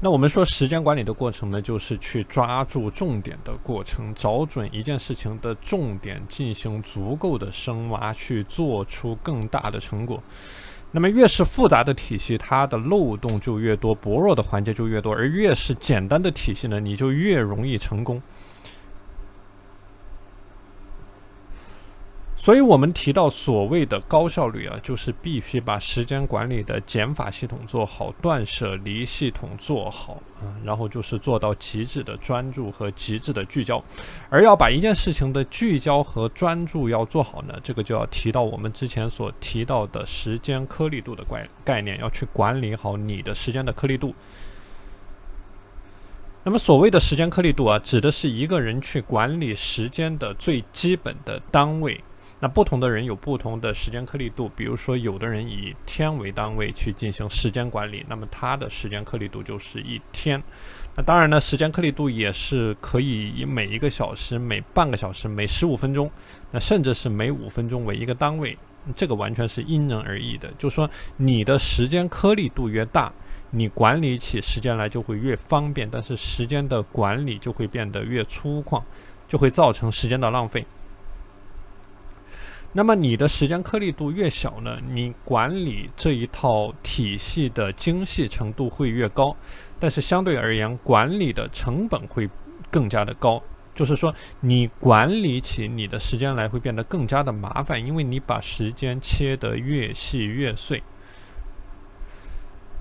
那我们说时间管理的过程呢，就是去抓住重点的过程，找准一件事情的重点，进行足够的深挖，去做出更大的成果。那么越是复杂的体系，它的漏洞就越多，薄弱的环节就越多，而越是简单的体系呢，你就越容易成功。所以，我们提到所谓的高效率啊，就是必须把时间管理的减法系统做好，断舍离系统做好啊，然后就是做到极致的专注和极致的聚焦。而要把一件事情的聚焦和专注要做好呢，这个就要提到我们之前所提到的时间颗粒度的概概念，要去管理好你的时间的颗粒度。那么，所谓的时间颗粒度啊，指的是一个人去管理时间的最基本的单位。那不同的人有不同的时间颗粒度，比如说，有的人以天为单位去进行时间管理，那么他的时间颗粒度就是一天。那当然呢，时间颗粒度也是可以以每一个小时、每半个小时、每十五分钟，那甚至是每五分钟为一个单位，这个完全是因人而异的。就是说你的时间颗粒度越大，你管理起时间来就会越方便，但是时间的管理就会变得越粗犷，就会造成时间的浪费。那么你的时间颗粒度越小呢，你管理这一套体系的精细程度会越高，但是相对而言，管理的成本会更加的高。就是说，你管理起你的时间来会变得更加的麻烦，因为你把时间切得越细越碎。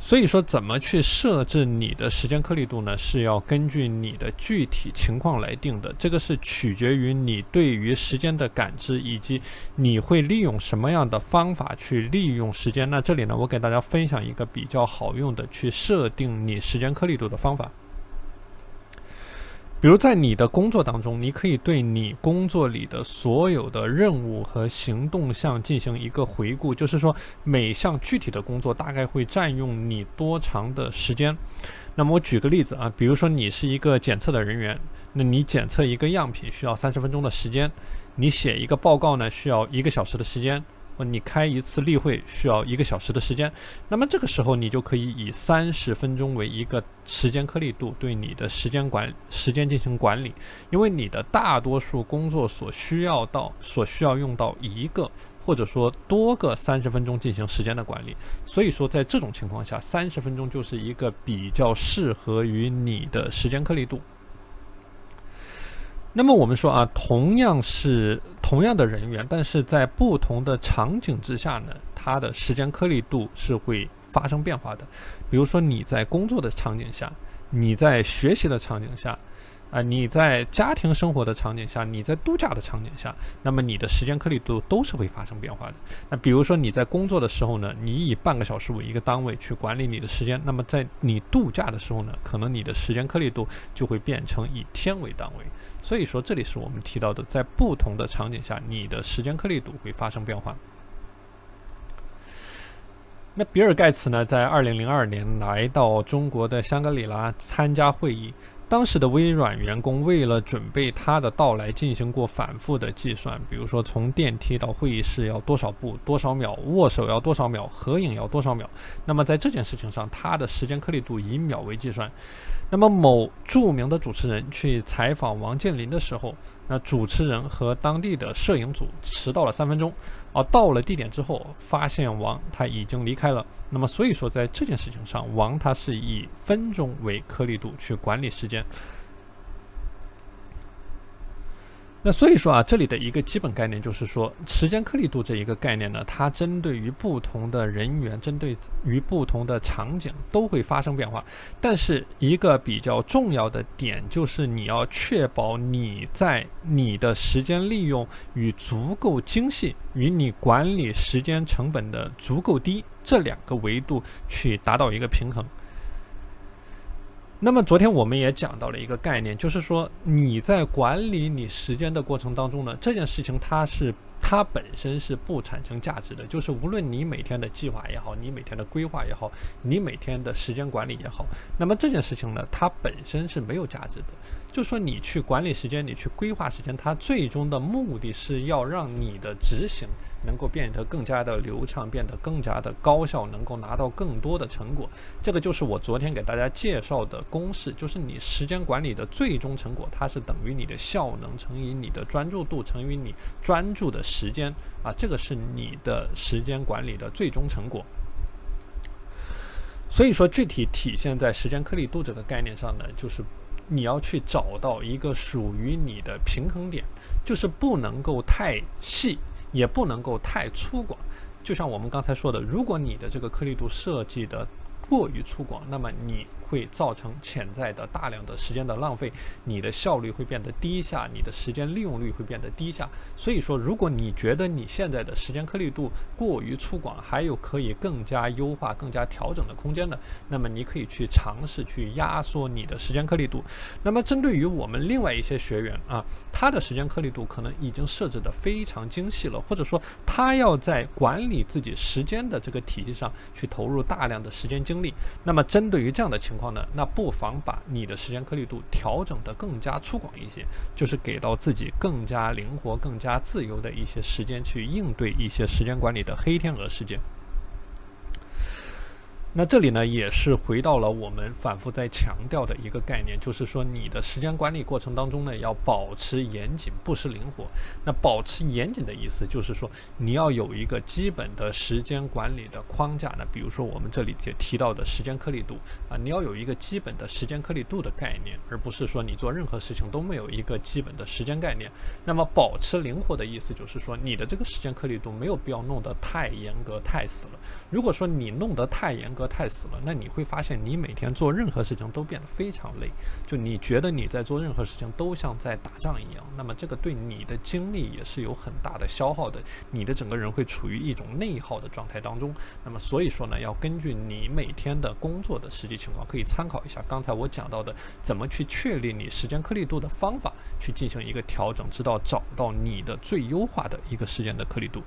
所以说，怎么去设置你的时间颗粒度呢？是要根据你的具体情况来定的。这个是取决于你对于时间的感知，以及你会利用什么样的方法去利用时间。那这里呢，我给大家分享一个比较好用的去设定你时间颗粒度的方法。比如在你的工作当中，你可以对你工作里的所有的任务和行动项进行一个回顾，就是说每项具体的工作大概会占用你多长的时间。那么我举个例子啊，比如说你是一个检测的人员，那你检测一个样品需要三十分钟的时间，你写一个报告呢需要一个小时的时间。你开一次例会需要一个小时的时间，那么这个时候你就可以以三十分钟为一个时间颗粒度，对你的时间管时间进行管理。因为你的大多数工作所需要到所需要用到一个或者说多个三十分钟进行时间的管理，所以说在这种情况下，三十分钟就是一个比较适合于你的时间颗粒度。那么我们说啊，同样是同样的人员，但是在不同的场景之下呢，它的时间颗粒度是会发生变化的。比如说你在工作的场景下，你在学习的场景下。啊，你在家庭生活的场景下，你在度假的场景下，那么你的时间颗粒度都是会发生变化的。那比如说你在工作的时候呢，你以半个小时为一个单位去管理你的时间，那么在你度假的时候呢，可能你的时间颗粒度就会变成以天为单位。所以说，这里是我们提到的，在不同的场景下，你的时间颗粒度会发生变化。那比尔盖茨呢，在二零零二年来到中国的香格里拉参加会议。当时的微软员工为了准备他的到来，进行过反复的计算，比如说从电梯到会议室要多少步、多少秒，握手要多少秒，合影要多少秒。那么在这件事情上，他的时间颗粒度以秒为计算。那么某著名的主持人去采访王健林的时候。那主持人和当地的摄影组迟到了三分钟，啊，到了地点之后，发现王他已经离开了。那么所以说，在这件事情上，王他是以分钟为颗粒度去管理时间。那所以说啊，这里的一个基本概念就是说，时间颗粒度这一个概念呢，它针对于不同的人员，针对于不同的场景都会发生变化。但是一个比较重要的点就是，你要确保你在你的时间利用与足够精细，与你管理时间成本的足够低这两个维度去达到一个平衡。那么昨天我们也讲到了一个概念，就是说你在管理你时间的过程当中呢，这件事情它是它本身是不产生价值的。就是无论你每天的计划也好，你每天的规划也好，你每天的时间管理也好，那么这件事情呢，它本身是没有价值的。就说你去管理时间，你去规划时间，它最终的目的是要让你的执行能够变得更加的流畅，变得更加的高效，能够拿到更多的成果。这个就是我昨天给大家介绍的公式，就是你时间管理的最终成果，它是等于你的效能乘以你的专注度乘以你专注的时间啊，这个是你的时间管理的最终成果。所以说，具体体现在时间颗粒度这个概念上呢，就是你要去找到一个属于你的平衡点，就是不能够太细，也不能够太粗犷。就像我们刚才说的，如果你的这个颗粒度设计的过于粗犷，那么你。会造成潜在的大量的时间的浪费，你的效率会变得低下，你的时间利用率会变得低下。所以说，如果你觉得你现在的时间颗粒度过于粗犷，还有可以更加优化、更加调整的空间的，那么你可以去尝试去压缩你的时间颗粒度。那么针对于我们另外一些学员啊，他的时间颗粒度可能已经设置的非常精细了，或者说他要在管理自己时间的这个体系上去投入大量的时间精那么针对于这样的情况呢，那不妨把你的时间颗粒度调整得更加粗犷一些，就是给到自己更加灵活、更加自由的一些时间去应对一些时间管理的黑天鹅事件。那这里呢，也是回到了我们反复在强调的一个概念，就是说你的时间管理过程当中呢，要保持严谨，不失灵活。那保持严谨的意思就是说，你要有一个基本的时间管理的框架。那比如说我们这里提提到的时间颗粒度啊，你要有一个基本的时间颗粒度的概念，而不是说你做任何事情都没有一个基本的时间概念。那么保持灵活的意思就是说，你的这个时间颗粒度没有必要弄得太严格、太死了。如果说你弄得太严格，太死了，那你会发现你每天做任何事情都变得非常累，就你觉得你在做任何事情都像在打仗一样，那么这个对你的精力也是有很大的消耗的，你的整个人会处于一种内耗的状态当中。那么所以说呢，要根据你每天的工作的实际情况，可以参考一下刚才我讲到的怎么去确立你时间颗粒度的方法，去进行一个调整，直到找到你的最优化的一个时间的颗粒度。